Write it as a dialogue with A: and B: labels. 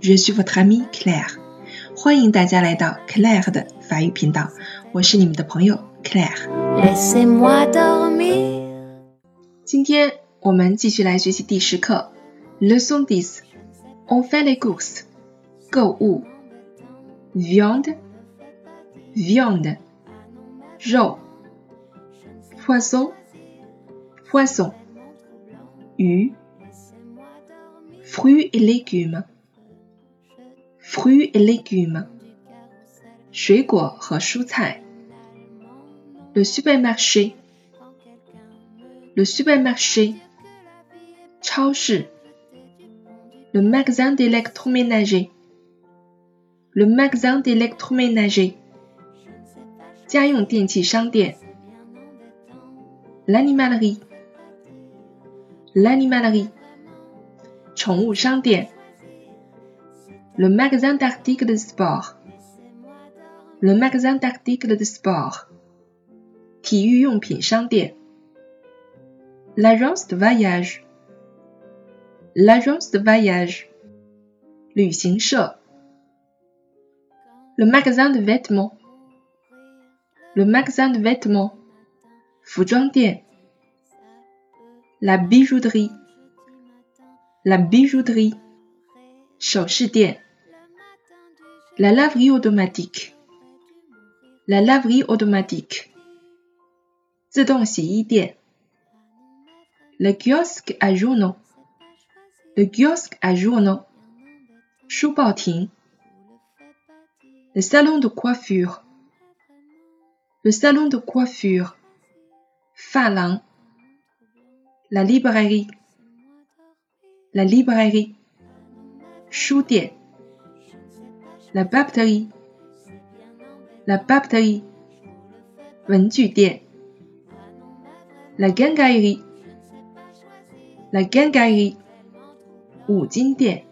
A: Je suis votre amie Claire. 欢迎大家来到 Claire 的法语频道，我是你们的朋友 Claire。今天我们继续来学习第十课，Leçon dix. On fait les courses. 购物，viande, viande, 肉，poisson, poisson, 鱼。fruits et légumes fruits et légumes. Le supermarché. Le supermarché. Le magasin d'électroménager. Le magasin d'électroménager. L'animalerie. L'animalerie le magasin d'articles de sport. Le magasin d'articles de sport. L'agence de voyage. L'agence de voyage. Le magasin de vêtements. Le magasin de vêtements. La bijouterie. La bijouterie, la laverie automatique, la laverie automatique, le kiosque à journaux, le kiosque à journaux, le salon de coiffure, le salon de coiffure, la librairie. La librairie, Shudian, la baktery la baktery 文具店 la gangari la gangari 五金店